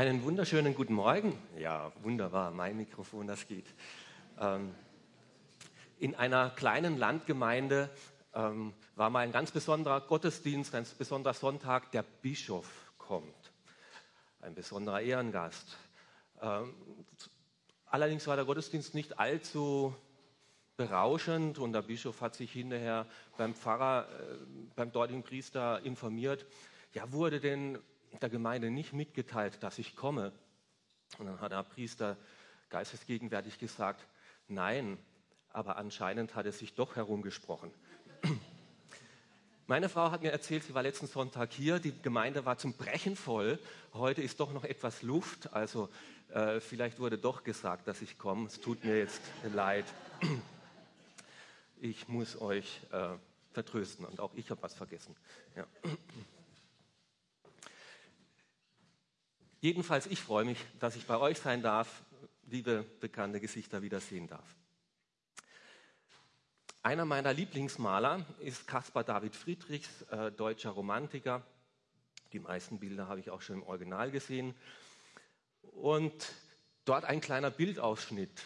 Einen wunderschönen guten Morgen. Ja, wunderbar, mein Mikrofon, das geht. Ähm, in einer kleinen Landgemeinde ähm, war mal ein ganz besonderer Gottesdienst, ein besonderer Sonntag. Der Bischof kommt, ein besonderer Ehrengast. Ähm, allerdings war der Gottesdienst nicht allzu berauschend und der Bischof hat sich hinterher beim Pfarrer, äh, beim dortigen Priester informiert. Ja, wurde denn der Gemeinde nicht mitgeteilt, dass ich komme. Und dann hat der Priester geistesgegenwärtig gesagt, nein, aber anscheinend hat es sich doch herumgesprochen. Meine Frau hat mir erzählt, sie war letzten Sonntag hier, die Gemeinde war zum Brechen voll. Heute ist doch noch etwas Luft, also äh, vielleicht wurde doch gesagt, dass ich komme. Es tut mir jetzt leid. Ich muss euch äh, vertrösten und auch ich habe was vergessen. Ja. Jedenfalls, ich freue mich, dass ich bei euch sein darf, liebe bekannte Gesichter wiedersehen darf. Einer meiner Lieblingsmaler ist Caspar David Friedrichs, äh, deutscher Romantiker. Die meisten Bilder habe ich auch schon im Original gesehen. Und dort ein kleiner Bildausschnitt.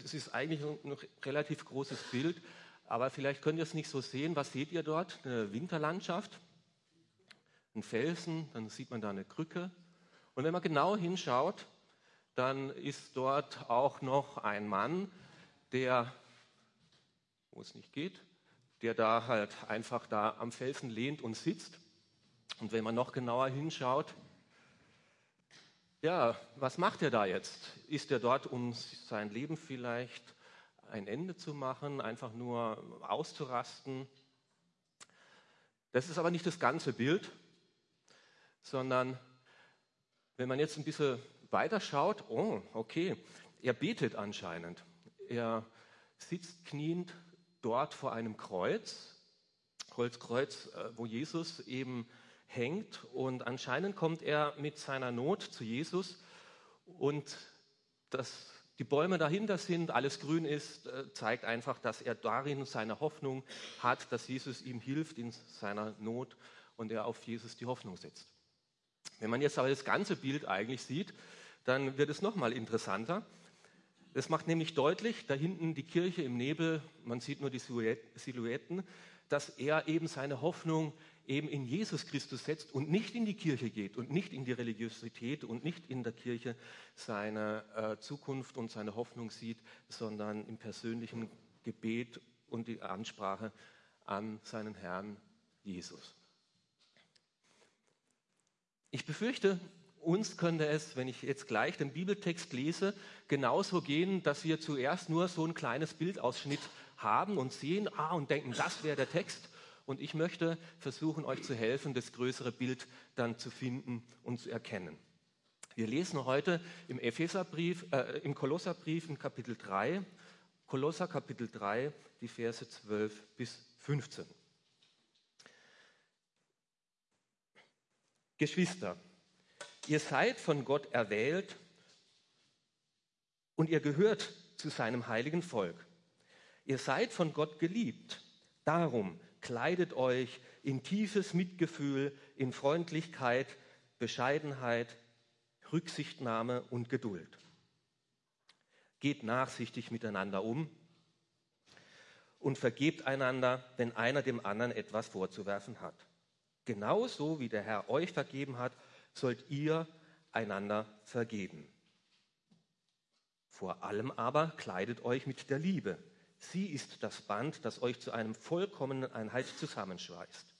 Das ist eigentlich ein relativ großes Bild, aber vielleicht könnt ihr es nicht so sehen. Was seht ihr dort? Eine Winterlandschaft, ein Felsen, dann sieht man da eine Krücke, und wenn man genau hinschaut, dann ist dort auch noch ein Mann, der, wo es nicht geht, der da halt einfach da am Felsen lehnt und sitzt. Und wenn man noch genauer hinschaut, ja, was macht er da jetzt? Ist er dort, um sein Leben vielleicht ein Ende zu machen, einfach nur auszurasten? Das ist aber nicht das ganze Bild, sondern wenn man jetzt ein bisschen weiter schaut, oh, okay, er betet anscheinend. Er sitzt kniend dort vor einem Kreuz, Holzkreuz, äh, wo Jesus eben hängt. Und anscheinend kommt er mit seiner Not zu Jesus und dass die Bäume dahinter sind, alles grün ist, äh, zeigt einfach, dass er darin seine Hoffnung hat, dass Jesus ihm hilft in seiner Not und er auf Jesus die Hoffnung setzt. Wenn man jetzt aber das ganze Bild eigentlich sieht, dann wird es nochmal interessanter. Das macht nämlich deutlich, da hinten die Kirche im Nebel, man sieht nur die Silhouetten, dass er eben seine Hoffnung eben in Jesus Christus setzt und nicht in die Kirche geht und nicht in die Religiosität und nicht in der Kirche seine äh, Zukunft und seine Hoffnung sieht, sondern im persönlichen Gebet und die Ansprache an seinen Herrn Jesus. Ich befürchte, uns könnte es, wenn ich jetzt gleich den Bibeltext lese, genauso gehen, dass wir zuerst nur so ein kleines Bildausschnitt haben und sehen, ah, und denken, das wäre der Text. Und ich möchte versuchen, euch zu helfen, das größere Bild dann zu finden und zu erkennen. Wir lesen heute im Epheserbrief, äh, im Kolosserbrief in Kapitel 3, Kolosser Kapitel 3, die Verse 12 bis 15. Geschwister, ihr seid von Gott erwählt und ihr gehört zu seinem heiligen Volk. Ihr seid von Gott geliebt. Darum kleidet euch in tiefes Mitgefühl, in Freundlichkeit, Bescheidenheit, Rücksichtnahme und Geduld. Geht nachsichtig miteinander um und vergebt einander, wenn einer dem anderen etwas vorzuwerfen hat. Genauso wie der Herr euch vergeben hat, sollt ihr einander vergeben. Vor allem aber kleidet euch mit der Liebe. Sie ist das Band, das euch zu einem vollkommenen Einheit zusammenschweißt.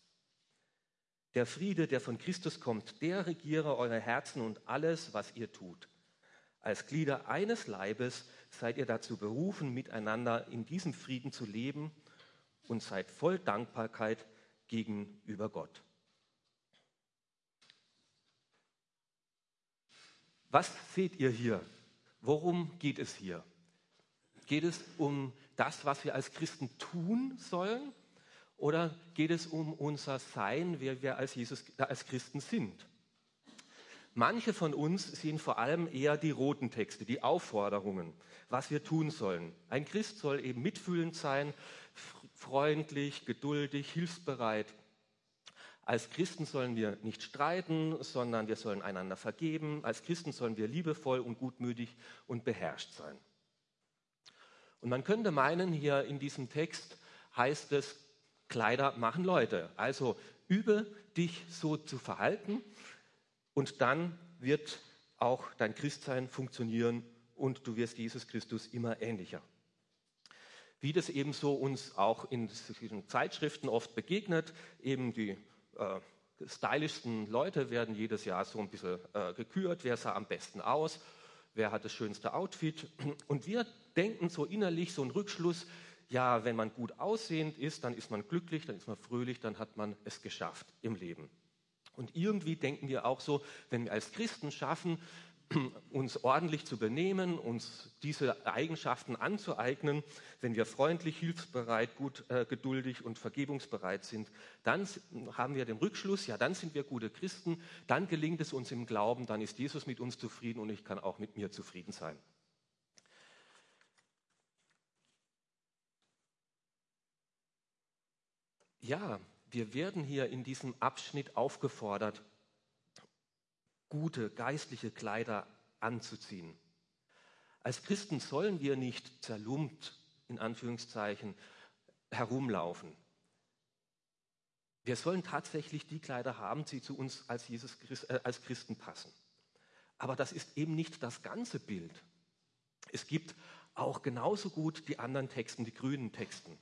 Der Friede, der von Christus kommt, der regiere eure Herzen und alles, was ihr tut. Als Glieder eines Leibes seid ihr dazu berufen, miteinander in diesem Frieden zu leben und seid voll Dankbarkeit gegenüber Gott. Was seht ihr hier? Worum geht es hier? Geht es um das, was wir als Christen tun sollen? Oder geht es um unser Sein, wer wir als, Jesus, als Christen sind? Manche von uns sehen vor allem eher die roten Texte, die Aufforderungen, was wir tun sollen. Ein Christ soll eben mitfühlend sein, freundlich, geduldig, hilfsbereit. Als Christen sollen wir nicht streiten, sondern wir sollen einander vergeben. Als Christen sollen wir liebevoll und gutmütig und beherrscht sein. Und man könnte meinen, hier in diesem Text heißt es, Kleider machen Leute. Also übe dich so zu verhalten und dann wird auch dein Christsein funktionieren und du wirst Jesus Christus immer ähnlicher. Wie das ebenso uns auch in Zeitschriften oft begegnet, eben die äh, stylischsten Leute werden jedes Jahr so ein bisschen äh, gekürt, wer sah am besten aus, wer hat das schönste Outfit. Und wir denken so innerlich, so ein Rückschluss, ja, wenn man gut aussehend ist, dann ist man glücklich, dann ist man fröhlich, dann hat man es geschafft im Leben. Und irgendwie denken wir auch so, wenn wir als Christen schaffen, uns ordentlich zu benehmen, uns diese Eigenschaften anzueignen, wenn wir freundlich, hilfsbereit, gut, äh, geduldig und vergebungsbereit sind, dann haben wir den Rückschluss, ja, dann sind wir gute Christen, dann gelingt es uns im Glauben, dann ist Jesus mit uns zufrieden und ich kann auch mit mir zufrieden sein. Ja, wir werden hier in diesem Abschnitt aufgefordert, gute geistliche Kleider anzuziehen. Als Christen sollen wir nicht zerlumpt, in Anführungszeichen, herumlaufen. Wir sollen tatsächlich die Kleider haben, die zu uns als, Jesus, äh, als Christen passen. Aber das ist eben nicht das ganze Bild. Es gibt auch genauso gut die anderen Texten, die grünen Texten.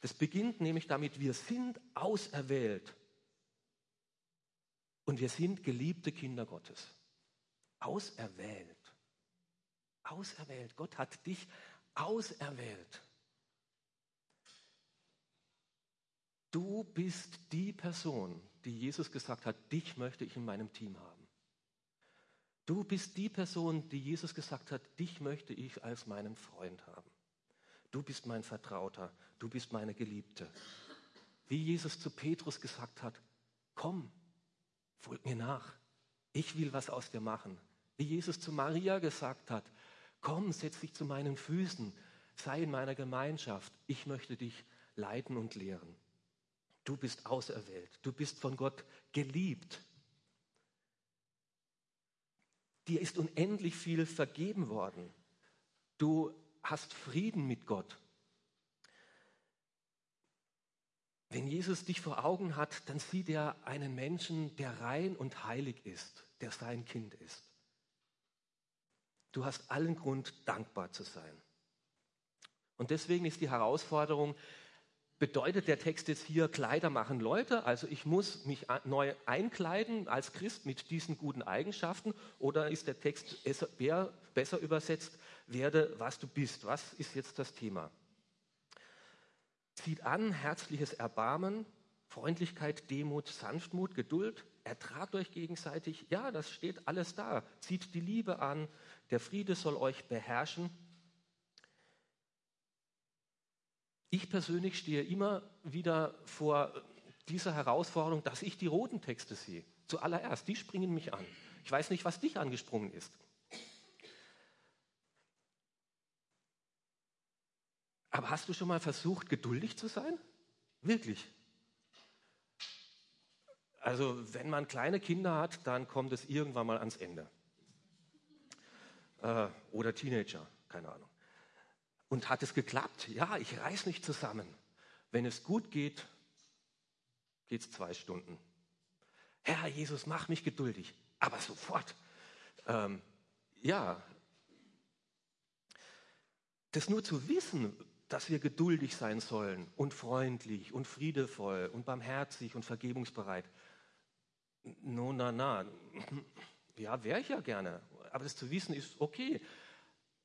Das beginnt nämlich damit, wir sind auserwählt und wir sind geliebte Kinder Gottes. Auserwählt. Auserwählt. Gott hat dich auserwählt. Du bist die Person, die Jesus gesagt hat, dich möchte ich in meinem Team haben. Du bist die Person, die Jesus gesagt hat, dich möchte ich als meinen Freund haben. Du bist mein Vertrauter, du bist meine Geliebte. Wie Jesus zu Petrus gesagt hat, komm, folg mir nach. Ich will was aus dir machen. Wie Jesus zu Maria gesagt hat, komm, setz dich zu meinen Füßen, sei in meiner Gemeinschaft. Ich möchte dich leiten und lehren. Du bist auserwählt. Du bist von Gott geliebt. Dir ist unendlich viel vergeben worden. Du hast Frieden mit Gott. Wenn Jesus dich vor Augen hat, dann sieht er einen Menschen, der rein und heilig ist, der sein Kind ist. Du hast allen Grund, dankbar zu sein. Und deswegen ist die Herausforderung, bedeutet der Text jetzt hier, Kleider machen Leute, also ich muss mich neu einkleiden als Christ mit diesen guten Eigenschaften, oder ist der Text besser übersetzt, werde, was du bist? Was ist jetzt das Thema? Zieht an herzliches Erbarmen, Freundlichkeit, Demut, Sanftmut, Geduld, ertragt euch gegenseitig. Ja, das steht alles da. Zieht die Liebe an, der Friede soll euch beherrschen. Ich persönlich stehe immer wieder vor dieser Herausforderung, dass ich die roten Texte sehe. Zuallererst, die springen mich an. Ich weiß nicht, was dich angesprungen ist. Aber hast du schon mal versucht, geduldig zu sein? Wirklich? Also wenn man kleine Kinder hat, dann kommt es irgendwann mal ans Ende. Äh, oder Teenager, keine Ahnung. Und hat es geklappt? Ja, ich reiß nicht zusammen. Wenn es gut geht, geht es zwei Stunden. Herr Jesus, mach mich geduldig, aber sofort. Ähm, ja, das nur zu wissen, dass wir geduldig sein sollen und freundlich und friedevoll und barmherzig und vergebungsbereit. No, na, na. Ja, wäre ich ja gerne. Aber das zu wissen ist okay.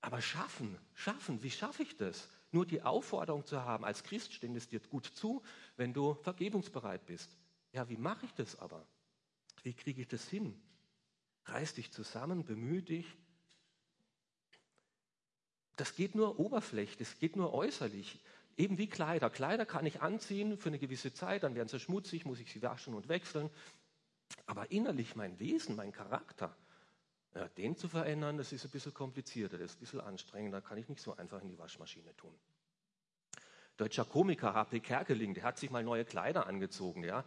Aber schaffen, schaffen, wie schaffe ich das? Nur die Aufforderung zu haben, als Christ steht es dir gut zu, wenn du vergebungsbereit bist. Ja, wie mache ich das aber? Wie kriege ich das hin? Reiß dich zusammen, bemühe dich, das geht nur oberflächlich, das geht nur äußerlich. Eben wie Kleider. Kleider kann ich anziehen für eine gewisse Zeit, dann werden sie schmutzig, muss ich sie waschen und wechseln. Aber innerlich mein Wesen, mein Charakter, ja, den zu verändern, das ist ein bisschen komplizierter, das ist ein bisschen anstrengender, kann ich nicht so einfach in die Waschmaschine tun. Deutscher Komiker H.P. Kerkeling, der hat sich mal neue Kleider angezogen, ja,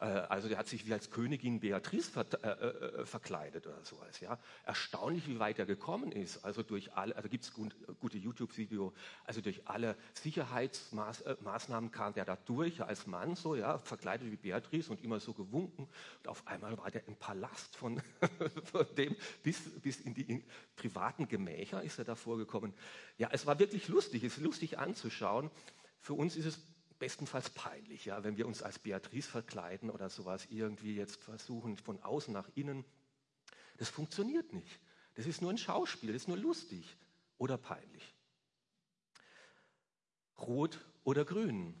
also der hat sich wie als Königin Beatrice ver äh, äh, verkleidet oder sowas. Ja. Erstaunlich, wie weit er gekommen ist. Also durch alle, also gibt es gut, gute YouTube-Video, also durch alle Sicherheitsmaßnahmen äh, kam der da durch als Mann so, ja, verkleidet wie Beatrice und immer so gewunken. Und auf einmal war der im Palast von, von dem bis, bis in die in privaten Gemächer ist er da vorgekommen. Ja, es war wirklich lustig, es ist lustig anzuschauen. Für uns ist es bestenfalls peinlich, ja, wenn wir uns als Beatrice verkleiden oder sowas irgendwie jetzt versuchen, von außen nach innen. Das funktioniert nicht. Das ist nur ein Schauspiel, das ist nur lustig oder peinlich. Rot oder grün?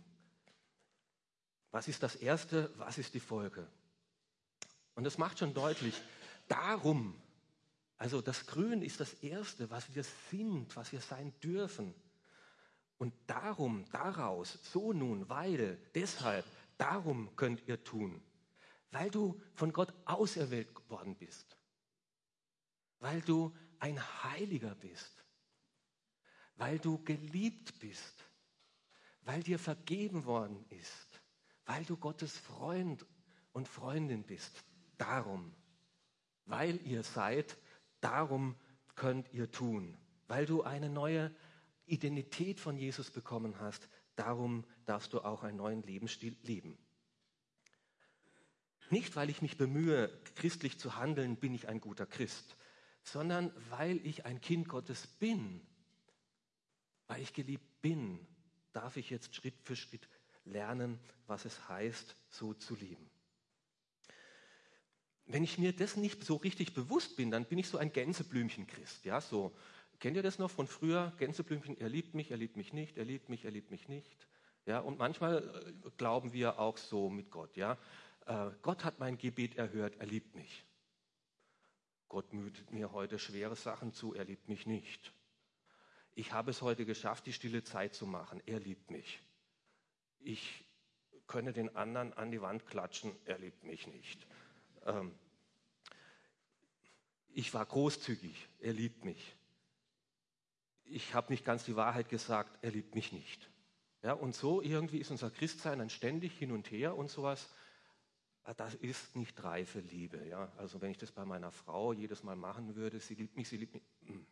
Was ist das Erste? Was ist die Folge? Und das macht schon deutlich, darum, also das Grün ist das Erste, was wir sind, was wir sein dürfen. Und darum, daraus, so nun, weil, deshalb, darum könnt ihr tun. Weil du von Gott auserwählt worden bist. Weil du ein Heiliger bist. Weil du geliebt bist. Weil dir vergeben worden ist. Weil du Gottes Freund und Freundin bist. Darum. Weil ihr seid, darum könnt ihr tun. Weil du eine neue Identität von Jesus bekommen hast, darum darfst du auch einen neuen Lebensstil leben. Nicht, weil ich mich bemühe, christlich zu handeln, bin ich ein guter Christ, sondern weil ich ein Kind Gottes bin, weil ich geliebt bin, darf ich jetzt Schritt für Schritt lernen, was es heißt, so zu leben. Wenn ich mir das nicht so richtig bewusst bin, dann bin ich so ein Gänseblümchen-Christ, ja, so Kennt ihr das noch von früher? Gänseblümchen, er liebt mich, er liebt mich nicht, er liebt mich, er liebt mich nicht. Ja, und manchmal äh, glauben wir auch so mit Gott. Ja, äh, Gott hat mein Gebet erhört, er liebt mich. Gott müht mir heute schwere Sachen zu, er liebt mich nicht. Ich habe es heute geschafft, die stille Zeit zu machen, er liebt mich. Ich könne den anderen an die Wand klatschen, er liebt mich nicht. Ähm, ich war großzügig, er liebt mich ich habe nicht ganz die Wahrheit gesagt, er liebt mich nicht. Ja, und so irgendwie ist unser Christsein ein ständig hin und her und sowas. Ah, das ist nicht reife Liebe. Ja? Also wenn ich das bei meiner Frau jedes Mal machen würde, sie liebt mich, sie liebt mich. Hm,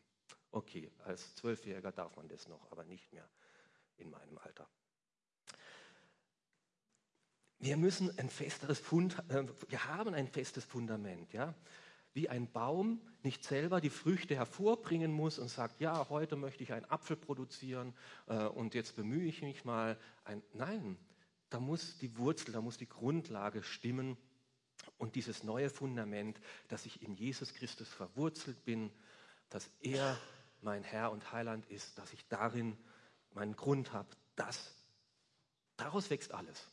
okay, als Zwölfjähriger darf man das noch, aber nicht mehr in meinem Alter. Wir müssen ein festeres Fund, äh, wir haben ein festes Fundament, ja wie ein Baum nicht selber die Früchte hervorbringen muss und sagt, ja, heute möchte ich einen Apfel produzieren äh, und jetzt bemühe ich mich mal. Ein, nein, da muss die Wurzel, da muss die Grundlage stimmen und dieses neue Fundament, dass ich in Jesus Christus verwurzelt bin, dass er mein Herr und Heiland ist, dass ich darin meinen Grund habe, das, daraus wächst alles.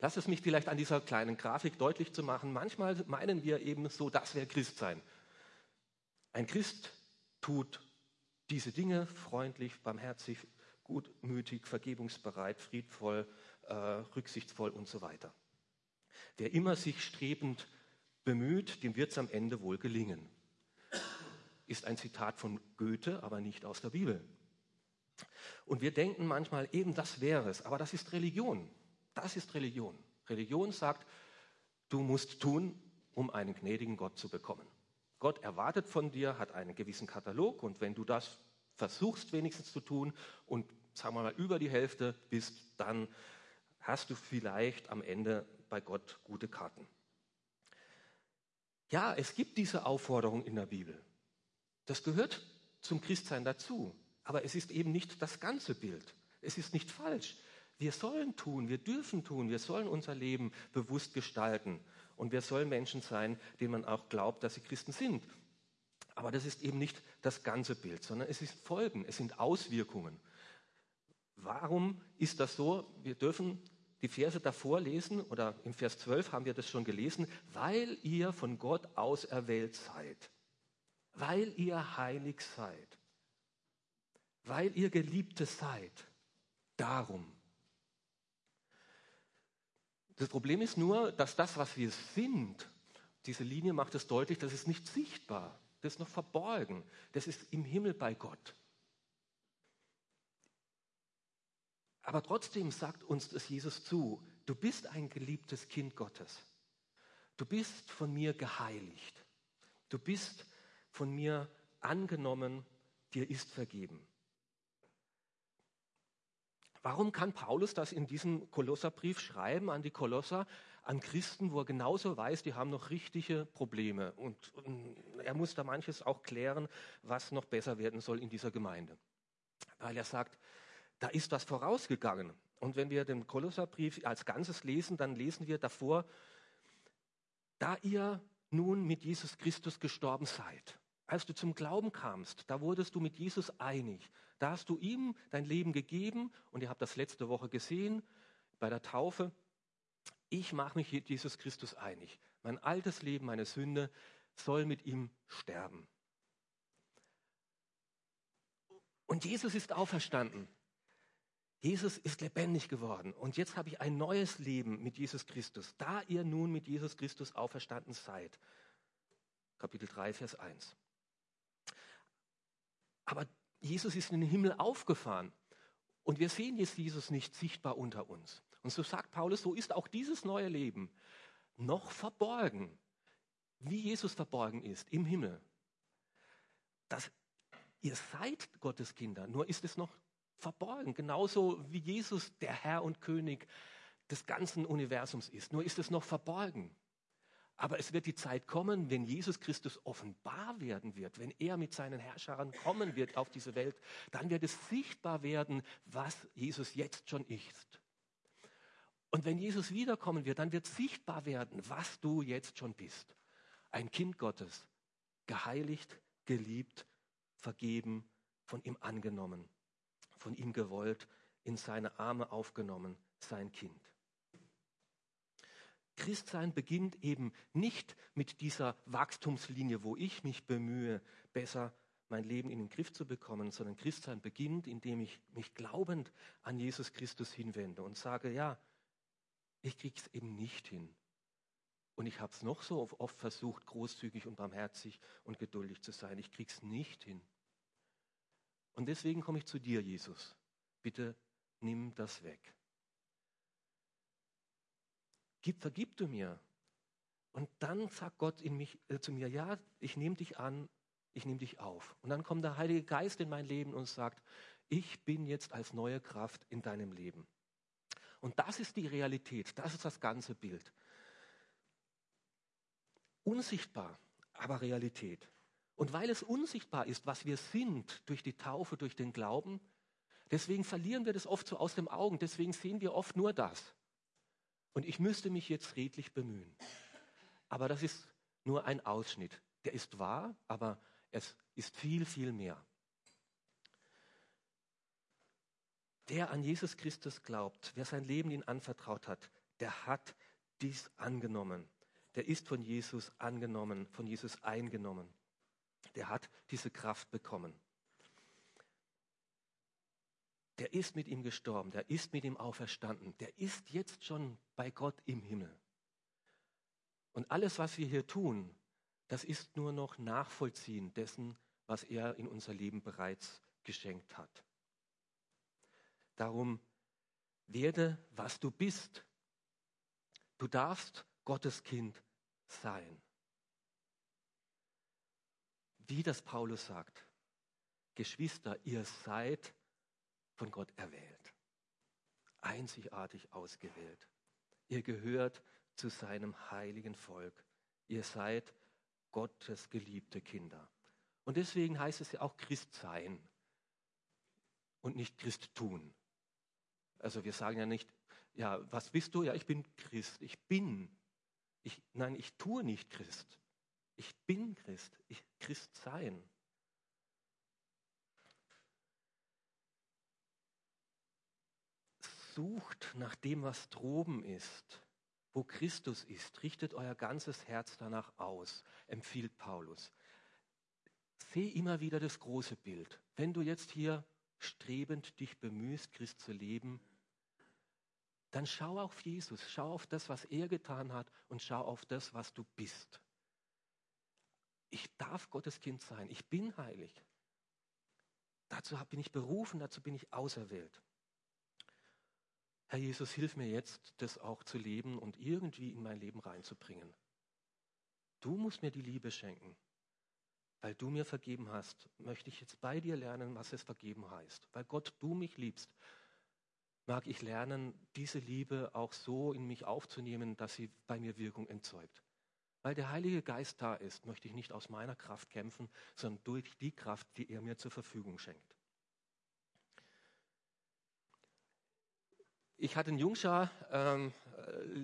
Lass es mich vielleicht an dieser kleinen Grafik deutlich zu machen. Manchmal meinen wir eben so, das wäre Christsein. Ein Christ tut diese Dinge freundlich, barmherzig, gutmütig, vergebungsbereit, friedvoll, äh, rücksichtsvoll und so weiter. Wer immer sich strebend bemüht, dem wird es am Ende wohl gelingen. Ist ein Zitat von Goethe, aber nicht aus der Bibel. Und wir denken manchmal, eben das wäre es, aber das ist Religion. Das ist Religion. Religion sagt, du musst tun, um einen gnädigen Gott zu bekommen. Gott erwartet von dir, hat einen gewissen Katalog und wenn du das versuchst wenigstens zu tun und sagen wir mal über die Hälfte bist, dann hast du vielleicht am Ende bei Gott gute Karten. Ja, es gibt diese Aufforderung in der Bibel. Das gehört zum Christsein dazu. Aber es ist eben nicht das ganze Bild. Es ist nicht falsch. Wir sollen tun, wir dürfen tun, wir sollen unser Leben bewusst gestalten. Und wir sollen Menschen sein, denen man auch glaubt, dass sie Christen sind. Aber das ist eben nicht das ganze Bild, sondern es ist Folgen, es sind Auswirkungen. Warum ist das so? Wir dürfen die Verse davor lesen, oder im Vers 12 haben wir das schon gelesen, weil ihr von Gott auserwählt seid, weil ihr heilig seid, weil ihr Geliebte seid. Darum das Problem ist nur, dass das, was wir sind, diese Linie macht es deutlich, das ist nicht sichtbar. Das ist noch verborgen. Das ist im Himmel bei Gott. Aber trotzdem sagt uns das Jesus zu. du bist ein geliebtes Kind Gottes. Du bist von mir geheiligt. Du bist von mir angenommen, dir ist vergeben. Warum kann Paulus das in diesem Kolosserbrief schreiben an die Kolosser, an Christen, wo er genauso weiß, die haben noch richtige Probleme und, und er muss da manches auch klären, was noch besser werden soll in dieser Gemeinde. Weil er sagt, da ist was vorausgegangen. Und wenn wir den Kolosserbrief als Ganzes lesen, dann lesen wir davor, da ihr nun mit Jesus Christus gestorben seid. Als du zum Glauben kamst, da wurdest du mit Jesus einig. Da hast du ihm dein Leben gegeben und ihr habt das letzte Woche gesehen bei der Taufe. Ich mache mich mit Jesus Christus einig. Mein altes Leben, meine Sünde soll mit ihm sterben. Und Jesus ist auferstanden. Jesus ist lebendig geworden und jetzt habe ich ein neues Leben mit Jesus Christus, da ihr nun mit Jesus Christus auferstanden seid. Kapitel 3, Vers 1. Aber Jesus ist in den Himmel aufgefahren und wir sehen jetzt Jesus nicht sichtbar unter uns. Und so sagt Paulus, so ist auch dieses neue Leben noch verborgen, wie Jesus verborgen ist im Himmel. Das, ihr seid Gottes Kinder, nur ist es noch verborgen, genauso wie Jesus der Herr und König des ganzen Universums ist. Nur ist es noch verborgen. Aber es wird die Zeit kommen, wenn Jesus Christus offenbar werden wird, wenn er mit seinen Herrschern kommen wird auf diese Welt, dann wird es sichtbar werden, was Jesus jetzt schon ist. Und wenn Jesus wiederkommen wird, dann wird sichtbar werden, was du jetzt schon bist. Ein Kind Gottes, geheiligt, geliebt, vergeben, von ihm angenommen von ihm gewollt, in seine Arme aufgenommen, sein Kind. Christsein beginnt eben nicht mit dieser Wachstumslinie, wo ich mich bemühe, besser mein Leben in den Griff zu bekommen, sondern Christsein beginnt, indem ich mich glaubend an Jesus Christus hinwende und sage, ja, ich krieg's eben nicht hin. Und ich habe es noch so oft versucht, großzügig und barmherzig und geduldig zu sein. Ich krieg's nicht hin. Und deswegen komme ich zu dir, Jesus. Bitte nimm das weg. Gib, vergib du mir. Und dann sagt Gott in mich, äh, zu mir, ja, ich nehme dich an, ich nehme dich auf. Und dann kommt der Heilige Geist in mein Leben und sagt, ich bin jetzt als neue Kraft in deinem Leben. Und das ist die Realität, das ist das ganze Bild. Unsichtbar, aber Realität. Und weil es unsichtbar ist, was wir sind durch die Taufe, durch den Glauben, deswegen verlieren wir das oft so aus dem Augen. Deswegen sehen wir oft nur das. Und ich müsste mich jetzt redlich bemühen. Aber das ist nur ein Ausschnitt. Der ist wahr, aber es ist viel, viel mehr. Der an Jesus Christus glaubt, wer sein Leben ihm anvertraut hat, der hat dies angenommen. Der ist von Jesus angenommen, von Jesus eingenommen der hat diese Kraft bekommen. Der ist mit ihm gestorben, der ist mit ihm auferstanden, der ist jetzt schon bei Gott im Himmel. Und alles, was wir hier tun, das ist nur noch Nachvollziehen dessen, was er in unser Leben bereits geschenkt hat. Darum werde, was du bist. Du darfst Gottes Kind sein wie das Paulus sagt, Geschwister, ihr seid von Gott erwählt, einzigartig ausgewählt. Ihr gehört zu seinem heiligen Volk. Ihr seid Gottes geliebte Kinder. Und deswegen heißt es ja auch Christ sein und nicht Christ tun. Also wir sagen ja nicht, ja, was bist du? Ja, ich bin Christ. Ich bin. Ich, nein, ich tue nicht Christ. Ich bin Christ, ich Christ sein. Sucht nach dem, was droben ist, wo Christus ist. Richtet euer ganzes Herz danach aus, empfiehlt Paulus. Seh immer wieder das große Bild. Wenn du jetzt hier strebend dich bemühst, Christ zu leben, dann schau auf Jesus, schau auf das, was er getan hat und schau auf das, was du bist. Ich darf Gottes Kind sein. Ich bin heilig. Dazu bin ich berufen, dazu bin ich auserwählt. Herr Jesus, hilf mir jetzt, das auch zu leben und irgendwie in mein Leben reinzubringen. Du musst mir die Liebe schenken. Weil du mir vergeben hast, möchte ich jetzt bei dir lernen, was es vergeben heißt. Weil Gott, du mich liebst, mag ich lernen, diese Liebe auch so in mich aufzunehmen, dass sie bei mir Wirkung entzeugt. Weil der Heilige Geist da ist, möchte ich nicht aus meiner Kraft kämpfen, sondern durch die Kraft, die er mir zur Verfügung schenkt. Ich hatte einen Jungschar ähm,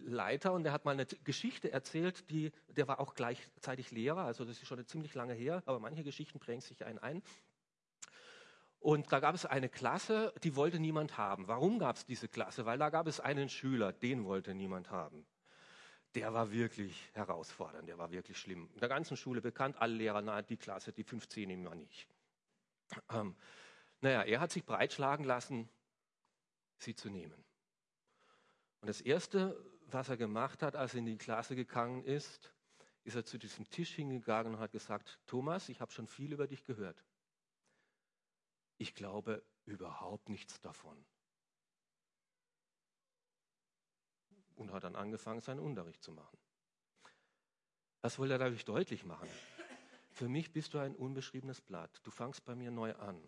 Leiter und der hat mal eine Geschichte erzählt, die, der war auch gleichzeitig Lehrer, also das ist schon ziemlich lange her, aber manche Geschichten prägen sich einen ein. Und da gab es eine Klasse, die wollte niemand haben. Warum gab es diese Klasse? Weil da gab es einen Schüler, den wollte niemand haben. Der war wirklich herausfordernd, der war wirklich schlimm. In der ganzen Schule bekannt, alle Lehrer, na, die Klasse, die 15 nehmen wir nicht. Ähm, naja, er hat sich breitschlagen lassen, sie zu nehmen. Und das Erste, was er gemacht hat, als er in die Klasse gegangen ist, ist er zu diesem Tisch hingegangen und hat gesagt, Thomas, ich habe schon viel über dich gehört. Ich glaube überhaupt nichts davon. Und hat dann angefangen, seinen Unterricht zu machen. Was wollte er dadurch deutlich machen? Für mich bist du ein unbeschriebenes Blatt. Du fangst bei mir neu an.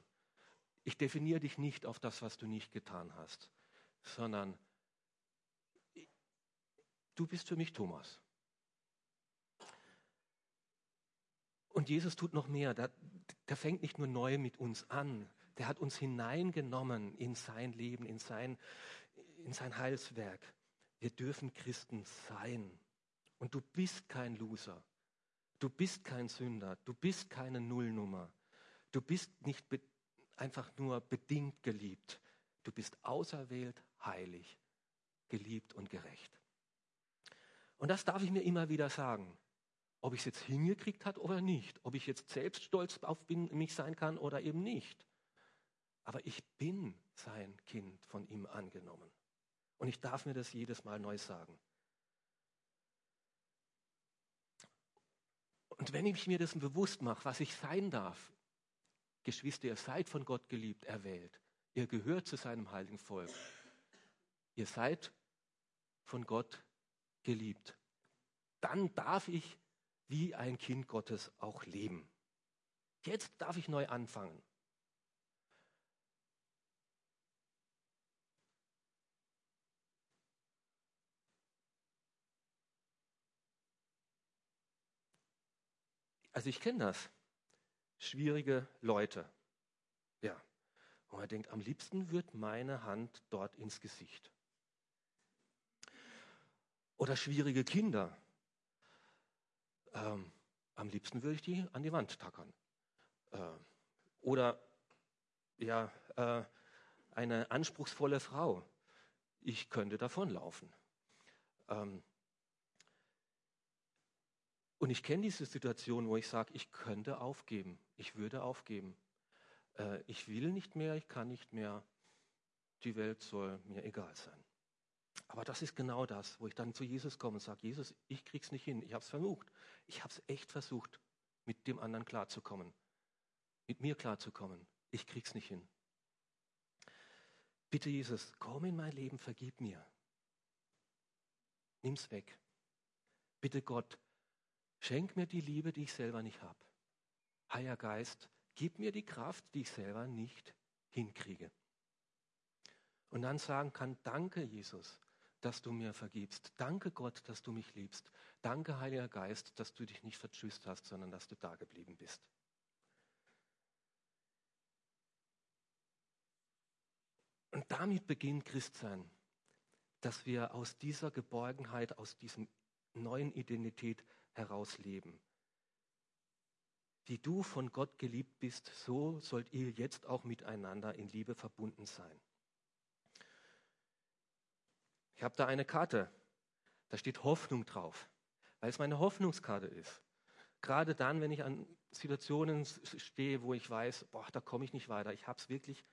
Ich definiere dich nicht auf das, was du nicht getan hast, sondern du bist für mich Thomas. Und Jesus tut noch mehr. Der, der, fängt nicht nur neu mit uns an. Der hat uns hineingenommen in sein Leben, in sein, in sein Heilswerk. Wir dürfen Christen sein. Und du bist kein Loser. Du bist kein Sünder. Du bist keine Nullnummer. Du bist nicht einfach nur bedingt geliebt. Du bist auserwählt, heilig, geliebt und gerecht. Und das darf ich mir immer wieder sagen. Ob ich es jetzt hingekriegt habe oder nicht. Ob ich jetzt selbst stolz auf mich sein kann oder eben nicht. Aber ich bin sein Kind von ihm angenommen. Und ich darf mir das jedes Mal neu sagen. Und wenn ich mir das bewusst mache, was ich sein darf, Geschwister, ihr seid von Gott geliebt, erwählt. Ihr gehört zu seinem heiligen Volk. Ihr seid von Gott geliebt. Dann darf ich wie ein Kind Gottes auch leben. Jetzt darf ich neu anfangen. Also ich kenne das. Schwierige Leute. Ja. Und man denkt, am liebsten wird meine Hand dort ins Gesicht. Oder schwierige Kinder. Ähm, am liebsten würde ich die an die Wand tackern. Äh, oder ja, äh, eine anspruchsvolle Frau. Ich könnte davonlaufen. Ähm, und ich kenne diese Situation, wo ich sage, ich könnte aufgeben. Ich würde aufgeben. Äh, ich will nicht mehr, ich kann nicht mehr. Die Welt soll mir egal sein. Aber das ist genau das, wo ich dann zu Jesus komme und sage, Jesus, ich krieg's nicht hin. Ich habe es versucht. Ich habe es echt versucht, mit dem anderen klarzukommen. Mit mir klarzukommen. Ich krieg's nicht hin. Bitte Jesus, komm in mein Leben, vergib mir. Nimm's weg. Bitte Gott, schenk mir die Liebe, die ich selber nicht habe. Heiliger Geist, gib mir die Kraft, die ich selber nicht hinkriege. Und dann sagen kann, danke Jesus, dass du mir vergibst. Danke Gott, dass du mich liebst. Danke Heiliger Geist, dass du dich nicht vertschüsst hast, sondern dass du da geblieben bist. Und damit beginnt Christsein, dass wir aus dieser Geborgenheit, aus diesem neuen Identität heraus leben. Wie du von Gott geliebt bist, so sollt ihr jetzt auch miteinander in Liebe verbunden sein. Ich habe da eine Karte, da steht Hoffnung drauf, weil es meine Hoffnungskarte ist. Gerade dann, wenn ich an Situationen stehe, wo ich weiß, boah, da komme ich nicht weiter. Ich habe es wirklich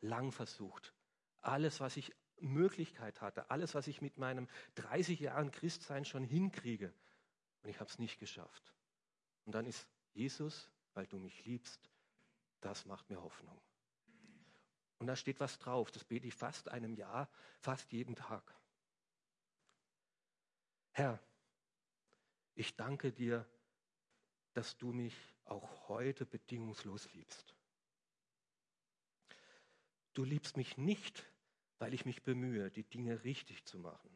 lang versucht. Alles, was ich Möglichkeit hatte, alles, was ich mit meinem 30 Jahren Christsein schon hinkriege, und ich habe es nicht geschafft. Und dann ist Jesus, weil du mich liebst, das macht mir Hoffnung. Und da steht was drauf. Das bete ich fast einem Jahr, fast jeden Tag. Herr, ich danke dir, dass du mich auch heute bedingungslos liebst. Du liebst mich nicht, weil ich mich bemühe, die Dinge richtig zu machen.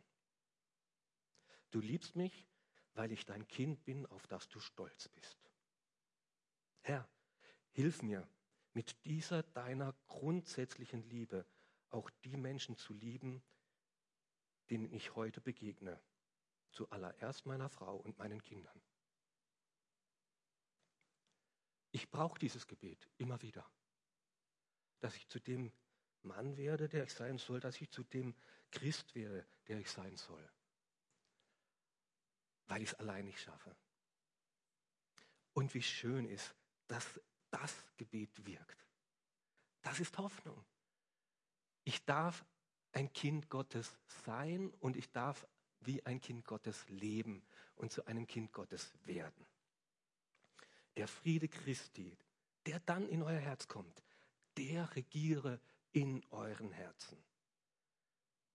Du liebst mich, weil ich dein Kind bin, auf das du stolz bist. Herr, hilf mir, mit dieser deiner grundsätzlichen Liebe auch die Menschen zu lieben, denen ich heute begegne. Zuallererst meiner Frau und meinen Kindern. Ich brauche dieses Gebet immer wieder, dass ich zu dem Mann werde, der ich sein soll, dass ich zu dem Christ werde, der ich sein soll, weil ich es allein nicht schaffe. Und wie schön ist, dass das Gebet wirkt. Das ist Hoffnung. Ich darf ein Kind Gottes sein und ich darf wie ein Kind Gottes leben und zu einem Kind Gottes werden. Der Friede Christi, der dann in euer Herz kommt, der regiere in euren Herzen.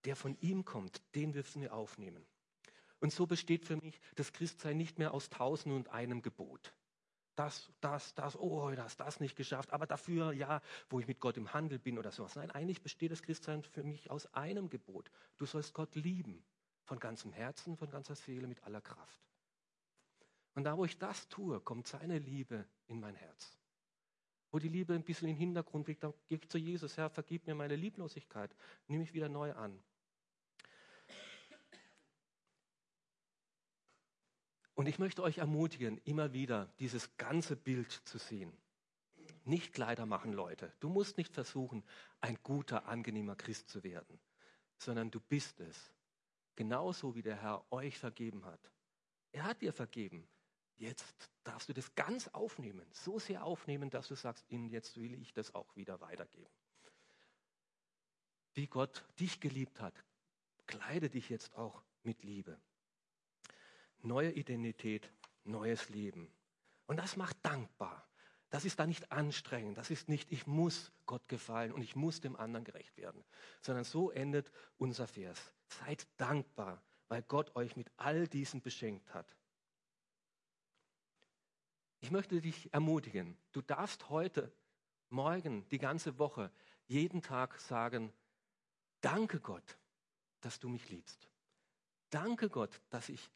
Der von ihm kommt, den dürfen wir aufnehmen. Und so besteht für mich das Christsein nicht mehr aus tausend und einem Gebot das, das, das, oh, das, das nicht geschafft, aber dafür, ja, wo ich mit Gott im Handel bin oder sowas. Nein, eigentlich besteht das Christsein für mich aus einem Gebot. Du sollst Gott lieben, von ganzem Herzen, von ganzer Seele, mit aller Kraft. Und da, wo ich das tue, kommt seine Liebe in mein Herz. Wo die Liebe ein bisschen in den Hintergrund liegt, dann gebe ich zu Jesus, Herr, vergib mir meine Lieblosigkeit, nehme ich wieder neu an. Und ich möchte euch ermutigen, immer wieder dieses ganze Bild zu sehen. Nicht Kleider machen, Leute. Du musst nicht versuchen, ein guter, angenehmer Christ zu werden, sondern du bist es. Genauso wie der Herr euch vergeben hat. Er hat dir vergeben. Jetzt darfst du das ganz aufnehmen, so sehr aufnehmen, dass du sagst, jetzt will ich das auch wieder weitergeben. Wie Gott dich geliebt hat, kleide dich jetzt auch mit Liebe neue Identität, neues Leben. Und das macht dankbar. Das ist da nicht anstrengend. Das ist nicht, ich muss Gott gefallen und ich muss dem anderen gerecht werden. Sondern so endet unser Vers. Seid dankbar, weil Gott euch mit all diesen beschenkt hat. Ich möchte dich ermutigen. Du darfst heute, morgen, die ganze Woche, jeden Tag sagen, danke Gott, dass du mich liebst. Danke Gott, dass ich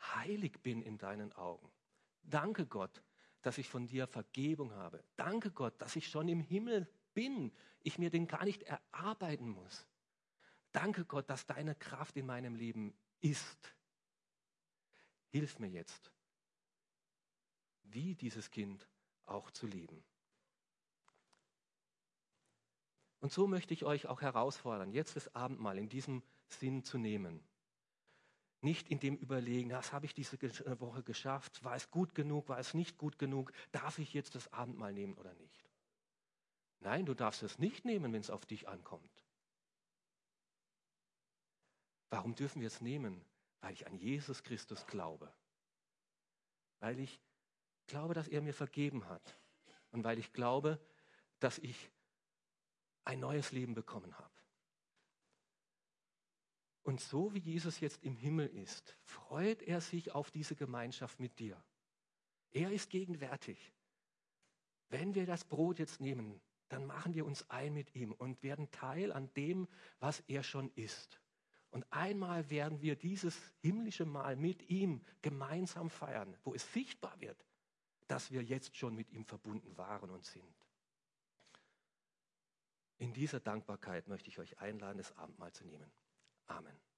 heilig bin in deinen Augen. Danke Gott, dass ich von dir Vergebung habe. Danke Gott, dass ich schon im Himmel bin, ich mir den gar nicht erarbeiten muss. Danke Gott, dass deine Kraft in meinem Leben ist. Hilf mir jetzt, wie dieses Kind auch zu leben. Und so möchte ich euch auch herausfordern, jetzt das Abendmahl in diesem Sinn zu nehmen. Nicht in dem Überlegen, was habe ich diese äh, Woche geschafft? War es gut genug? War es nicht gut genug? Darf ich jetzt das Abendmahl nehmen oder nicht? Nein, du darfst es nicht nehmen, wenn es auf dich ankommt. Warum dürfen wir es nehmen? Weil ich an Jesus Christus glaube. Weil ich glaube, dass er mir vergeben hat. Und weil ich glaube, dass ich ein neues Leben bekommen habe. Und so wie Jesus jetzt im Himmel ist, freut er sich auf diese Gemeinschaft mit dir. Er ist gegenwärtig. Wenn wir das Brot jetzt nehmen, dann machen wir uns ein mit ihm und werden Teil an dem, was er schon ist. Und einmal werden wir dieses himmlische Mahl mit ihm gemeinsam feiern, wo es sichtbar wird, dass wir jetzt schon mit ihm verbunden waren und sind. In dieser Dankbarkeit möchte ich euch einladen, das Abendmahl zu nehmen. Amen.